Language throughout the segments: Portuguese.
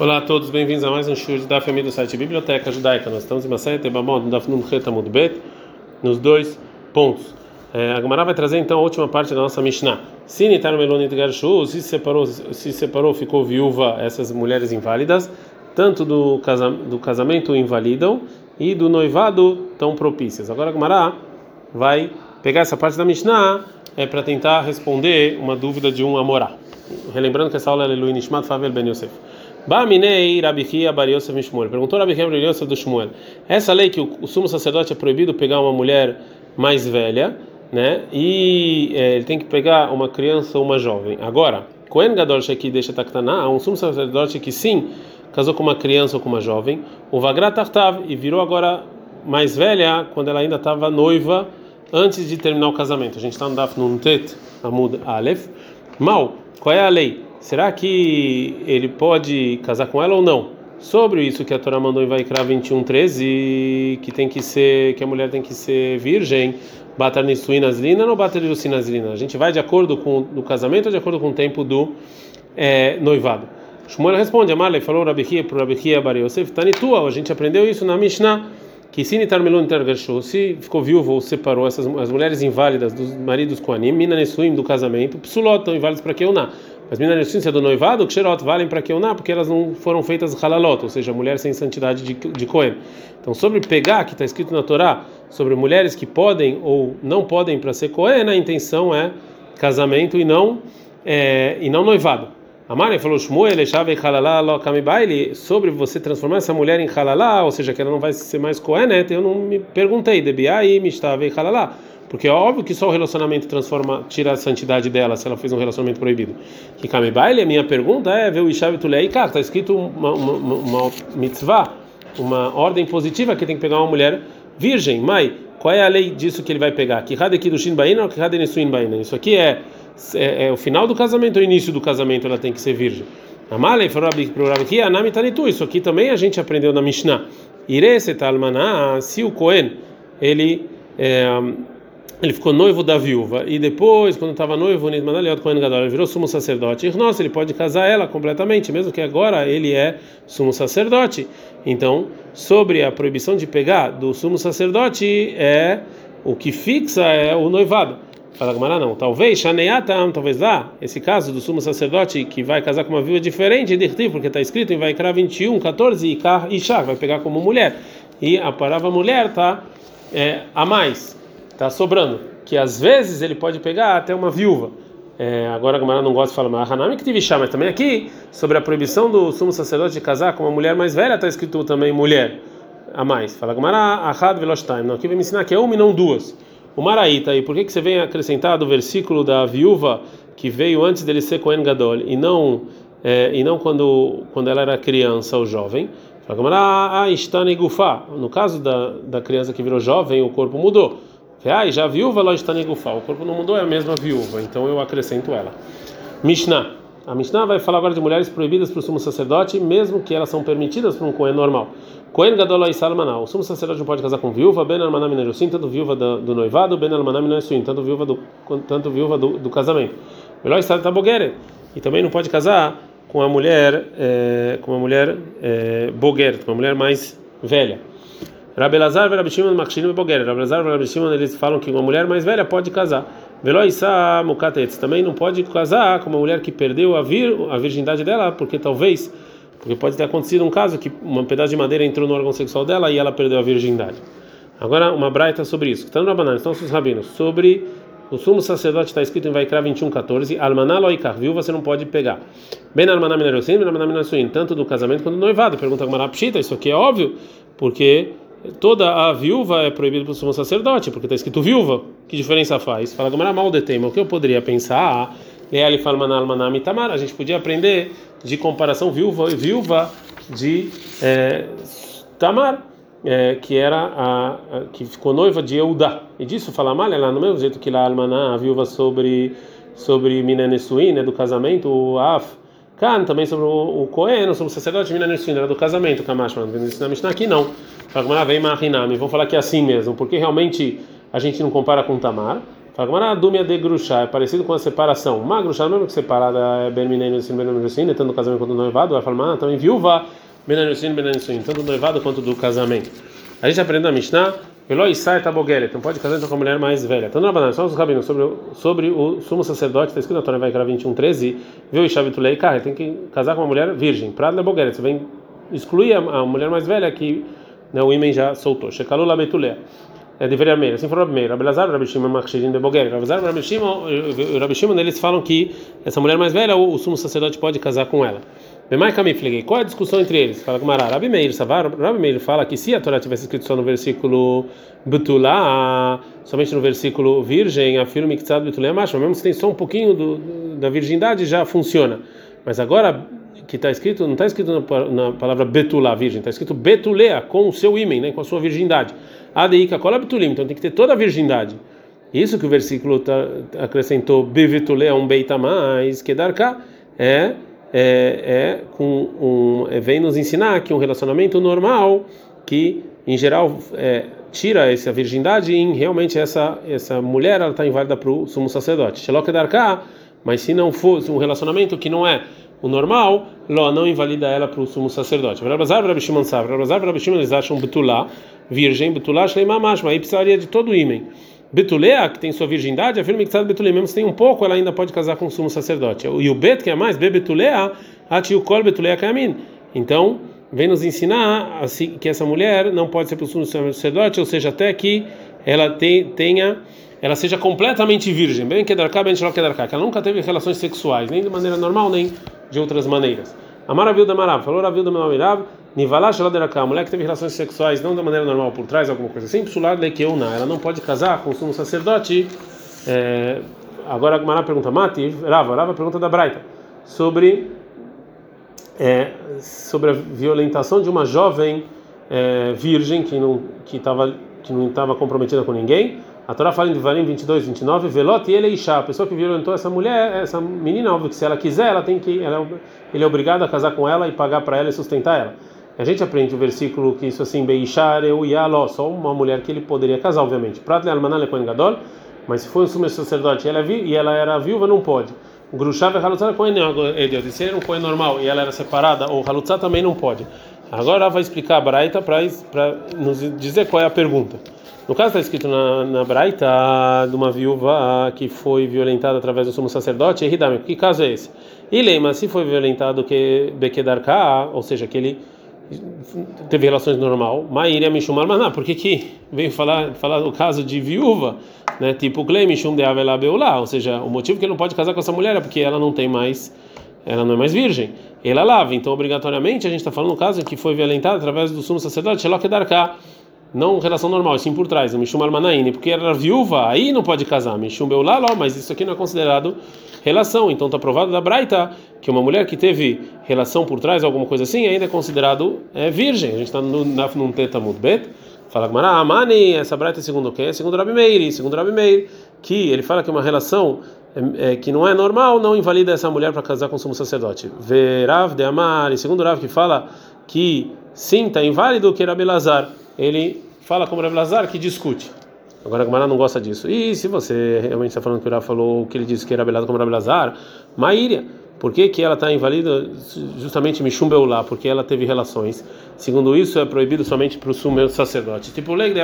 Olá a todos, bem-vindos a mais um show da família do site Biblioteca Judaica. Nós estamos em Masaya Tebamod, no Daf Num Retamud Bet, nos dois pontos. É, a Gemara vai trazer então a última parte da nossa Mishnah. Se Nitar Melonit Garshu, se separou, se separou, ficou viúva essas mulheres inválidas, tanto do, casa, do casamento invalidam e do noivado tão propícias. Agora a Gemara vai pegar essa parte da Mishnah é para tentar responder uma dúvida de um Amorá. Relembrando que essa aula é Leluin Nishmat Favel Ben Yosef. Baminei Rabihia Bar Yosef Shmuel. Perguntou Rabihia Bar Yosef do Shmuel. Essa lei que o, sumo sacerdote é proibido pegar uma mulher mais velha, né? E é, ele tem que pegar uma criança ou uma jovem. Agora, Kohen Gadol aqui deixa Taktaná, um sumo sacerdote que sim casou com uma criança ou com uma jovem, o Vagrat Tartav e virou agora mais velha quando ela ainda estava noiva antes de terminar o casamento. A gente está no Daf Nuntet Amud Aleph. Mal, qual é a lei? Será que ele pode casar com ela ou não? Sobre isso que a Torá mandou em Vaikra 21:13, que tem que ser, que a mulher tem que ser virgem, batar nisuinas lina ou bater lucinas lina. A gente vai de acordo com o casamento ou de acordo com o tempo do é, noivado? Shmuel responde, Amalei falou Rabihia para Rabihia Bar Yosef, Tanitua, a gente aprendeu isso na Mishnah, que se Nitar Melon se ficou viúvo ou separou essas as mulheres inválidas dos maridos com anim, Mina Nesuim do casamento, Psulot, estão inválidos para que eu não. As minas é do noivado, que xerot valem para que não, porque elas não foram feitas halalot, ou seja, mulher sem santidade de, de Cohen. Então, sobre pegar, que está escrito na Torá, sobre mulheres que podem ou não podem para ser Cohen, a intenção é casamento e não, é, e não noivado. A Mari falou, Shmuel, Eshave Halalá, Lokamibaili, sobre você transformar essa mulher em Halalá, ou seja, que ela não vai ser mais Cohen, eu não me perguntei, Debiai, Mistave Halalá. Porque é óbvio que só o relacionamento transforma, tira a santidade dela se ela fez um relacionamento proibido. Que Kame Baile, a minha pergunta é: ver o Ishav Tulei, cara, está escrito uma, uma, uma, mitzvah, uma ordem positiva que tem que pegar uma mulher virgem. Mai, qual é a lei disso que ele vai pegar? Que aqui do Shin Baina ou? Isso aqui é, é, é, o final do casamento o início do casamento ela tem que ser virgem. Amalei falou aqui, Anami Tanitu. Isso aqui também a gente aprendeu na Mishnah. Ire Setalmaná, se o Cohen ele. É, ele ficou noivo da viúva e depois, quando estava noivo, ele virou sumo sacerdote. E nossa, ele pode casar ela completamente, mesmo que agora ele é sumo sacerdote. Então, sobre a proibição de pegar do sumo sacerdote é o que fixa é o noivado. Fala Gamara, não. Talvez, Shaneatam, talvez lá, esse caso do sumo sacerdote que vai casar com uma viúva diferente, porque está escrito em Vaikra 21, 14, e Ishá, vai pegar como mulher. E a palavra mulher está é, a mais está sobrando, que às vezes ele pode pegar até uma viúva. É, agora a Gamara não gosta de falar, mas Hanami que tive mas também aqui, sobre a proibição do sumo sacerdote de casar com uma mulher mais velha, está escrito também mulher a mais. Fala Gamara, Ahad Veloshtaim. Não, aqui vai me ensinar que é uma e não duas. O Maraíta, aí, por que, que você vem acrescentar do versículo da viúva que veio antes dele ser Cohen Gadol e não, é, e não quando, quando ela era criança ou jovem? Fala Gamara, ah, está No caso da, da criança que virou jovem, o corpo mudou. Ah, já a viúva lá está negufá. O corpo não mudou, é a mesma viúva. Então eu acrescento ela. Mishnah. A Mishnah vai falar agora de mulheres proibidas para o sumo sacerdote, mesmo que elas são permitidas para um Cohen normal. Cohen Gadol Salmaná. O sumo sacerdote não pode casar com viúva, Ben Almaná Minerusim, tanto viúva do, do noivado, Ben Almaná Minerusim, tanto viúva do, tanto viúva do, do casamento. Melhor estar Tabogere. E também não pode casar com a mulher, é, com uma mulher é, boguer, uma mulher mais velha. Rabelazar e Rabishimon Makshinim Boguer. Rabelazar e Rabishimon eles falam que uma mulher mais velha pode casar. Veloissa Mukatetz também não pode casar com uma mulher que perdeu a, vir, a virgindade dela, porque talvez, porque pode ter acontecido um caso que um pedaço de madeira entrou no órgão sexual dela e ela perdeu a virgindade. Agora, uma braita sobre isso. Estão no banana, estão os rabinos. Sobre o sumo sacerdote está escrito em Vaikra 21:14, Almaná loikar, viu você não pode pegar. Ben almaná minerosim, ben almaná minerosim, tanto do casamento quanto do noivado. Pergunta Gamara Pshita, isso aqui é óbvio, porque toda a viúva é proibida para o sumo sacerdote, porque está escrito viúva. Que diferença faz? Fala Gamara mal de tema. O que eu poderia pensar? Ele fala manal manami tamar. A gente podia aprender de comparação viúva e viúva de é, Tamar, é, que era a, a, que ficou noiva de Eudá. E disso fala mal, ela no mesmo jeito que lá almaná, a viúva sobre sobre Minenesuí, né, do casamento, o Af Kan também sobre o, Cohen, sobre o sacerdote Minenesuí, era do casamento, Kamash, mas na Mishnah aqui não. Fagmara vem Marinami. Vamos falar que é assim mesmo, porque realmente a gente não compara com Tamar. Fala, Gamara, Dumia de Grushá, é parecido com a separação. Uma Grushá, mesmo que separada é Ben Sim, tanto no casamento quanto no noivado, vai falar, ah, também viúva, Ben Sim, tanto do noivado quanto do casamento. A gente aprende na Mishnah, Velo Isai Tabogele, então pode casar então com a mulher mais velha. Então, na banana, só os rabinos, sobre, sobre o sumo sacerdote, está escrito na Torá, vai 21, 13, viu Ishavitulei, cara, tem que casar com uma mulher virgem. Prada Bogele, você vem excluir a, a mulher mais velha que né, o imen já soltou. Shekalu Labetulea é, deveria meio. Assim falou primeiro. Rabelazar, Rabi Shimon, Machshirin de Boguer. Rabelazar, Rabi Shimon, Rabi Shimon, eles falam que essa mulher mais velha, o, sumo sacerdote pode casar com ela. Bemai Kamifliguei. Qual é a discussão entre eles? Fala com Mará. Rabi Meir, Savar, Rabi Meir fala que se a Torá tivesse escrito só no versículo Betulá, somente no versículo Virgem, afirma que Tzad Betulá é macho, mesmo se tem só um pouquinho do, da virgindade, já funciona. Mas agora que está escrito, não está escrito na, na palavra Betulá, virgem, está escrito Betulea, com o seu ímen, né, com a sua virgindade. Adeika cola betulim, então tem que ter toda a virgindade. Isso que o versículo tá, acrescentou bevetulé um beita mais que darká é é, é com um é, vem nos ensinar que um relacionamento normal que em geral é, tira essa virgindade e realmente essa essa mulher está inválida para o sumo sacerdote. Shelok darká, mas se não fosse um relacionamento que não é o normal, Ló não invalida ela para o sumo sacerdote. Eles acham Betulá, virgem, Betulá, Shleimah Mashma, aí precisaria de todo o ímen. Betulea, que tem sua virgindade, afirma que está Betulea, mesmo se tem um pouco, ela ainda pode casar com o sumo sacerdote. E o Bet, que é mais, Be Betulea, Ati o Kol Betulea Kamin. Então, vem nos ensinar assim, que essa mulher não pode ser para o sumo sacerdote, ou seja, até que ela tenha ela seja completamente virgem, que bem que ela nunca teve relações sexuais, nem de maneira normal, nem de outras maneiras. A maravilha da Marav, falou Ravilda Marav, Nivalash a mulher que teve relações sexuais não da maneira normal por trás, alguma coisa assim, Psular Lekeuna, ela não pode casar com o sumo sacerdote. É, agora a Marav pergunta, Mati, Rava, Rava pergunta da Braita, sobre, é, sobre a violentação de uma jovem é, virgem que não estava que não estava comprometida com ninguém a Torá fala em Devarim 22, 29, Velot e ele Isha, a pessoa que violentou essa mulher, essa menina, óbvio que se ela quiser, ela tem que, ela, ele é obrigado a casar com ela e pagar para ela e sustentar ela. A gente aprende o versículo que isso assim, Beishar eu Yaló, só uma mulher que ele poderia casar, obviamente. Prat Almanan Kohen Gadol, mas se for um sumo sacerdote e ela, e ela era viúva, não pode. Grushav e Halutzah Kohen Ediot, se ele era um normal e ela era separada, ou Halutzah também não pode. Agora vai explicar a Braita para nos dizer qual é a pergunta. No caso está escrito na, na Braita de uma viúva que foi violentada através do sumo sacerdote, Eridame, que caso é esse? E lema, se foi violentado que Bekedarka, ou seja, que ele teve relações normal, Maíria Mishumar Maná, por que que veio falar falar o caso de viúva, né? Tipo Klei Mishum de Avela Beulá, ou seja, o motivo que ele não pode casar com essa mulher é porque ela não tem mais ela não é mais virgem. Ela lava, então obrigatoriamente a gente está falando no caso que foi violentada através do sumo sacerdote, Shelok Darká não relação normal, sim por trás, Mishum Armanaine, porque era viúva, aí não pode casar, Mishum Beulaló, mas isso aqui não é considerado relação, então está provado da Braita que uma mulher que teve relação por trás, alguma coisa assim, ainda é considerado é, virgem. A gente está num teta bet, fala que Amani, essa Braita é segundo o quê? Segundo Rabi Meir, segundo Rabi Meir, que ele fala que uma relação é, é, que não é normal, não invalida essa mulher para casar com o sumo sacerdote. Verav de Amar, segundo Rav que fala que sim, está inválido, que era Belazar ele fala como Rav Lazar que discute. Agora a Gamara não gosta disso. E se você realmente está falando que o Rav falou que ele disse que era belado como Rav Lazar, Maíria, por que, que ela está inválida justamente Mishum Beulá? Porque ela teve relações. Segundo isso, é proibido somente para o sumo sacerdote. Tipo, lei de.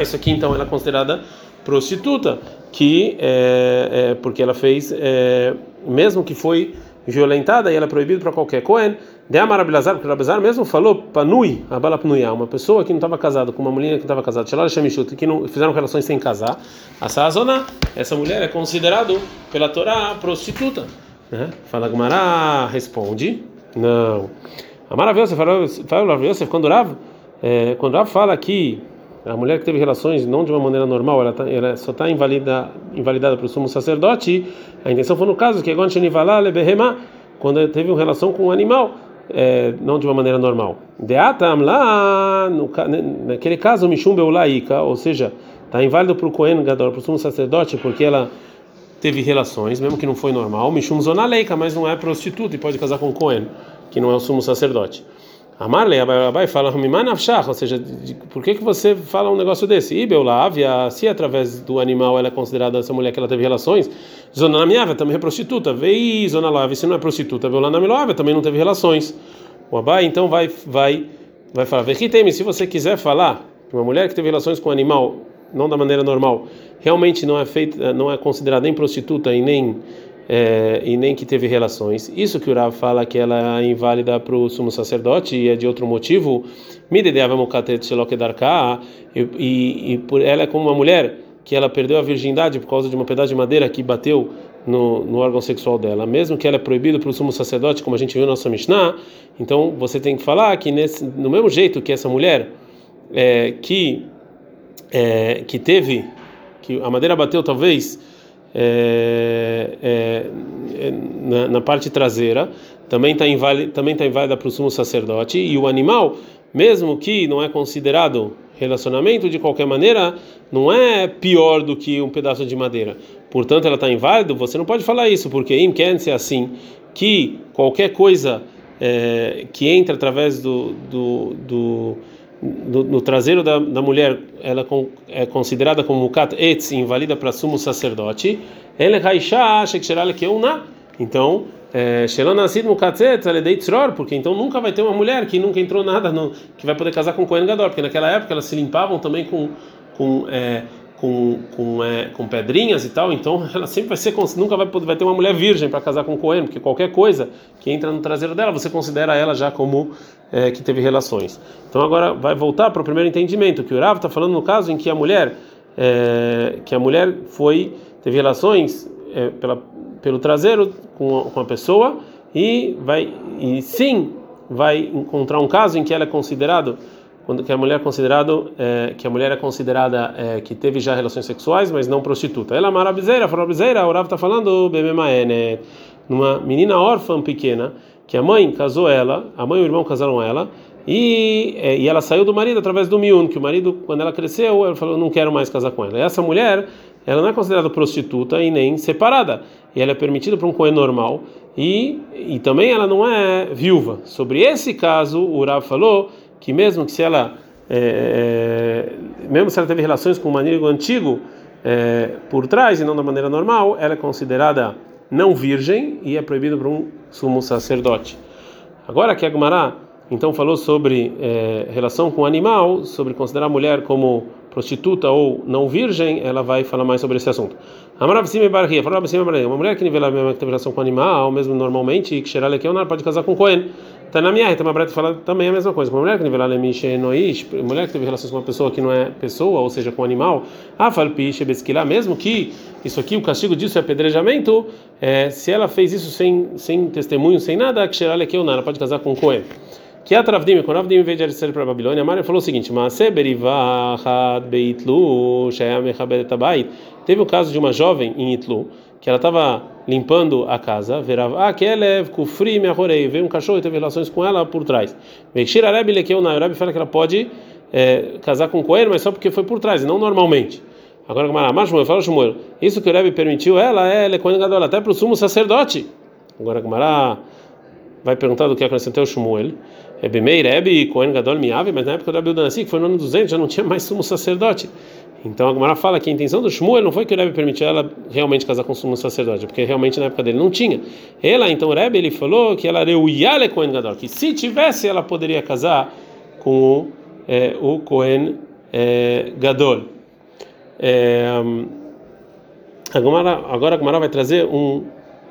Isso aqui então ela é considerada prostituta, que é, é porque ela fez, é, mesmo que foi violentada e ela é proibida para qualquer Cohen. De Amar Abilazar, porque Abelazar mesmo falou, Panui, Abalapnuia, uma pessoa que não estava casada com uma mulher que estava casada, Shalal Shemishut, que não fizeram relações sem casar, a Sazona, essa mulher é considerado pela Torá prostituta. Né? Fala Gumará, responde, não. Amar Yosef, fala Yosef, quando Rav, é, quando Rav fala que a mulher que teve relações não de uma maneira normal, ela, tá, ela só está invalida, invalidada para o sumo sacerdote. A intenção foi no caso que quando teve uma relação com um animal, é, não de uma maneira normal. Deatam lá, naquele caso, Mishum Beulaika, ou seja, está inválido para o Cohen para o sumo sacerdote, porque ela teve relações, mesmo que não foi normal. Mishum Zonaleika, mas não é prostituta e pode casar com Cohen, que não é o sumo sacerdote. Amarle, Abai fala, ou seja, por que, que você fala um negócio desse? Ibel Lávia, se através do animal ela é considerada essa mulher que ela teve relações, Zona Namiávia também é prostituta, vei Zona Lávia, se não é prostituta, Beulá Namilávia também não teve relações. O Abai então vai, vai, vai falar, Vekitemi, se você quiser falar que uma mulher que teve relações com um animal, não da maneira normal, realmente não é feita, não é considerada nem prostituta e nem é, e nem que teve relações. Isso que o Rav fala que ela é inválida para o sumo sacerdote e é de outro motivo. E, e, e por ela é como uma mulher que ela perdeu a virgindade por causa de uma pedaço de madeira que bateu no, no órgão sexual dela, mesmo que ela é proibida para o sumo sacerdote, como a gente viu na nossa Mishnah, então você tem que falar que nesse, no mesmo jeito que essa mulher é, que é, que teve que a madeira bateu talvez é, é, é, na, na, parte traseira, também está inválida, também tá inválida para o sumo sacerdote, e o animal, mesmo que não é considerado relacionamento, de qualquer maneira, não é pior do que um pedaço de madeira. Portanto, ela está inválida, você não pode falar isso, porque em ser assim, que qualquer coisa é, que entra através do, do, do no, no traseiro da, da, mulher, ela é considerada como mukat etz, invalida para sumo sacerdote. Ele raisha shekshirale keuna. Então, shelo nascido mukat etz, ela é porque então nunca vai ter uma mulher que nunca entrou nada no, que vai poder casar com Kohen Gadol, porque naquela época elas se limpavam também com com é, com, com, é, com pedrinhas e tal, então ela sempre vai ser, nunca vai, vai ter uma mulher virgem para casar com o Cohen, porque qualquer coisa que entra no traseiro dela, você considera ela já como é, que teve relações. Então agora vai voltar para o primeiro entendimento, que o Rav está falando no caso em que a mulher, é, que a mulher foi, teve relações é, pela, pelo traseiro com, com a pessoa e vai, e sim, vai encontrar um caso em que ela é considerado quando que a mulher é considerado é, que a mulher é considerada é, que teve já relações sexuais, mas não prostituta. Ela é marabizeira, o Rav está falando né? numa menina órfã pequena que a mãe casou ela, a mãe e o irmão casaram ela. E, é, e ela saiu do marido através do miun, que o marido, quando ela cresceu, ela falou: Não quero mais casar com ela. E essa mulher, ela não é considerada prostituta e nem separada. E ela é permitida para um coen normal. E, e também ela não é viúva. Sobre esse caso, o Rav falou que mesmo que se ela é, é, mesmo se ela teve relações com um marido antigo é, por trás e não da maneira normal, ela é considerada não virgem e é proibido para um sumo sacerdote. Agora que a Gumará então falou sobre é, relação com o animal, sobre considerar a mulher como prostituta ou não virgem, ela vai falar mais sobre esse assunto. Uma mulher que nivela relação com o animal, mesmo normalmente, e que cheira ela pode casar com Cohen. Tá na minha, tem uma breta fala também a mesma coisa. Uma mulher que nivela nois, mulher que teve relações com uma pessoa que não é pessoa, ou seja, com animal, a falpiche besquilá, mesmo que isso aqui, o castigo disso é apedrejamento, é, se ela fez isso sem, sem testemunho, sem nada, que cheira ela pode casar com Cohen. Que a Travdim, quando Avdim veio de Eretzer para a Babilônia, Maria falou o seguinte. Teve o caso de uma jovem em Itlu que ela estava limpando a casa, verava, ah, kelev kufri meahorei, veio um cachorro e teve relações com ela por trás. Veikshir arabi lekeu na arabi fala que ela pode é, casar com coelho, mas só porque foi por trás, não normalmente. Agora, mas Shmuel, fala Shmuel, isso que o Rebbe permitiu ela é lecoen gadol, até para o sumo sacerdote. Agora, Gamara vai perguntar do que acrescentou o Shmuel. Rebbe Meir, Rebbe, Cohen Gadol Miave, mas na época do Rebbe Danassi, que foi no ano 200, já não tinha mais sumo sacerdote. Então a Gemara fala que a intenção do Shmuel não foi que o Rebbe permitiu ela realmente casar com o sumo sacerdote, porque realmente na época dele não tinha. Ela, então o Rebbe, ele falou que ela era o Yale Cohen Gadol, que se tivesse ela poderia casar com é, o Cohen é, Gadol. É, agora, agora a Gemara vai trazer um,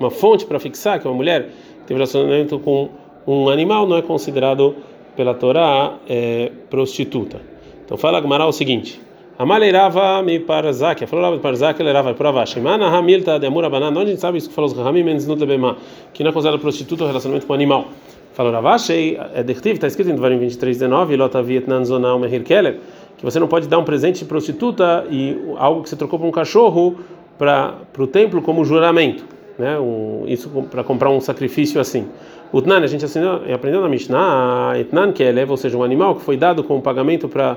uma fonte para fixar que uma mulher teve relacionamento com um animal não é considerado pela Torá é, prostituta. Então fala Gmará o seguinte: Amaleirava me parzak, falou Rav parzak, ele era para Vash. Mana hamilta de amor abanan, onde a gente sabe isso que falou os Rahamim menos no lebema, que não é considerado prostituta ou relacionamento com animal. Falou Ravash, é dertiv, está escrito em Dvarim 23:19, lota vietnan zonal mehir keler, que você não pode dar um presente de prostituta e algo que você trocou por um cachorro para o templo como juramento, né? Um, isso para comprar um sacrifício assim. O Tnan, a gente assinou, aprendeu na Mishnah, Etnan, é ou seja, um animal que foi dado como pagamento para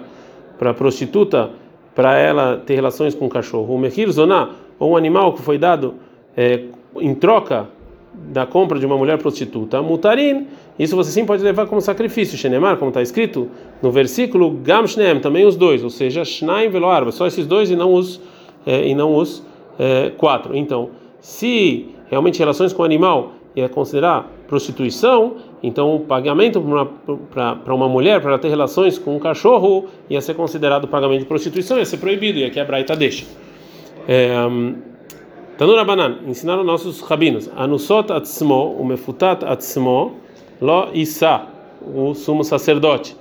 para prostituta, para ela ter relações com o cachorro. O Mehir Zoná, ou um animal que foi dado é, em troca da compra de uma mulher prostituta, mutarin, isso você sim pode levar como sacrifício, shenemar, como está escrito no versículo, gam shneem, também os dois, ou seja, shnaim velo arba, só esses dois e não os é, e não os é, quatro. Então, se realmente relações com o animal é considerar prostituição, então o pagamento para uma mulher para ter relações com um cachorro ia ser considerado pagamento de prostituição, ia ser proibido, ia quebrar e tá deixa. É, Banan, ensinaram nossos rabinos, Anusot atzmo, o mefutat atzmo, lo isa, o sumo sacerdote,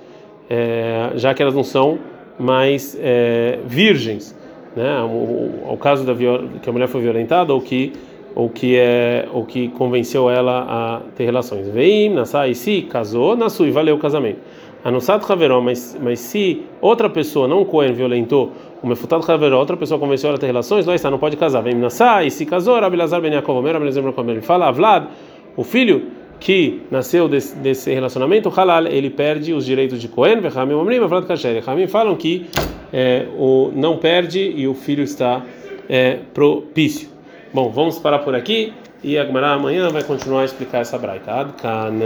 é, já que elas não são mais é, virgens, né? O, o, o caso da que a mulher foi violentada ou que ou que é ou que convenceu ela a ter relações. Veim, nasai, se casou, e valeu o casamento. Anusat Haveró, mas mas se outra pessoa não Cohen violentou o Mefutado Haveró, outra pessoa convenceu ela a ter relações, não está, não pode casar. Vem nasai, se casou, Rabilazar Ben Yaakov, Omer, Ele fala, Vlad, o filho que nasceu desse, desse relacionamento, halal, ele perde os direitos de Cohen, Vechamim Omrim, Vlad Kasher. Ramim falam que é, o não perde e o filho está é, propício. Bom, vamos parar por aqui e a Gemara amanhã vai continuar a explicar essa braita. Adkan.